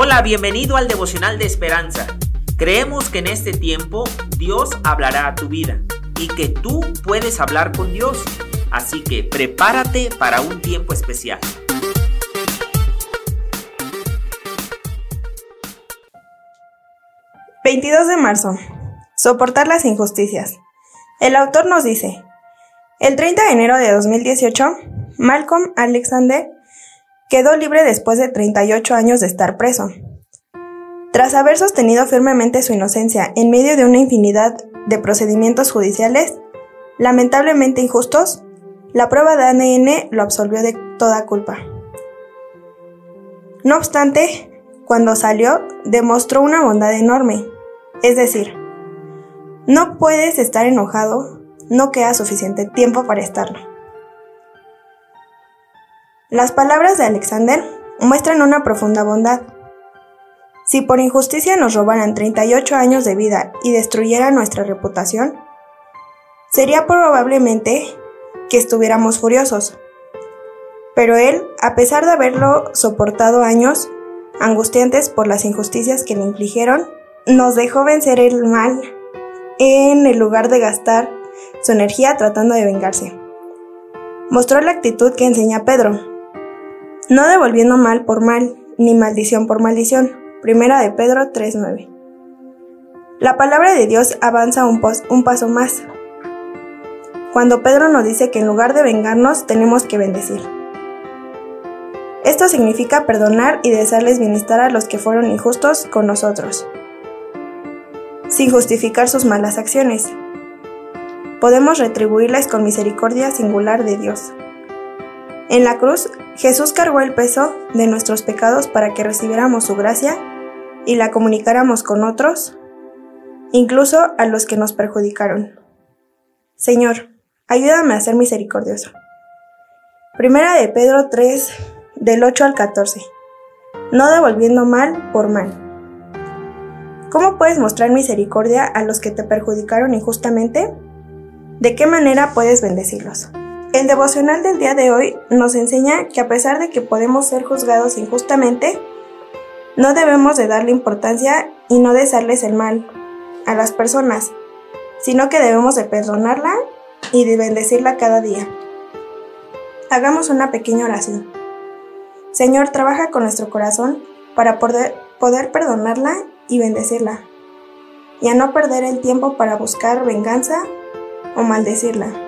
Hola, bienvenido al devocional de esperanza. Creemos que en este tiempo Dios hablará a tu vida y que tú puedes hablar con Dios. Así que prepárate para un tiempo especial. ...22 de marzo... ...soportar las injusticias... ...el autor nos dice... ...el 30 de enero de 2018... ...Malcolm Alexander quedó libre después de 38 años de estar preso. Tras haber sostenido firmemente su inocencia en medio de una infinidad de procedimientos judiciales, lamentablemente injustos, la prueba de ADN lo absolvió de toda culpa. No obstante, cuando salió, demostró una bondad enorme. Es decir, no puedes estar enojado, no queda suficiente tiempo para estarlo. Las palabras de Alexander muestran una profunda bondad. Si por injusticia nos robaran 38 años de vida y destruyeran nuestra reputación, sería probablemente que estuviéramos furiosos. Pero él, a pesar de haberlo soportado años angustiantes por las injusticias que le infligieron, nos dejó vencer el mal en el lugar de gastar su energía tratando de vengarse. Mostró la actitud que enseña Pedro, no devolviendo mal por mal, ni maldición por maldición. Primera de Pedro 3.9. La palabra de Dios avanza un, un paso más. Cuando Pedro nos dice que en lugar de vengarnos tenemos que bendecir. Esto significa perdonar y desearles bienestar a los que fueron injustos con nosotros, sin justificar sus malas acciones. Podemos retribuirles con misericordia singular de Dios. En la cruz, Jesús cargó el peso de nuestros pecados para que recibiéramos su gracia y la comunicáramos con otros, incluso a los que nos perjudicaron. Señor, ayúdame a ser misericordioso. Primera de Pedro 3, del 8 al 14. No devolviendo mal por mal. ¿Cómo puedes mostrar misericordia a los que te perjudicaron injustamente? ¿De qué manera puedes bendecirlos? El devocional del día de hoy nos enseña que a pesar de que podemos ser juzgados injustamente, no debemos de darle importancia y no desearles el mal a las personas, sino que debemos de perdonarla y de bendecirla cada día. Hagamos una pequeña oración. Señor, trabaja con nuestro corazón para poder, poder perdonarla y bendecirla, y a no perder el tiempo para buscar venganza o maldecirla.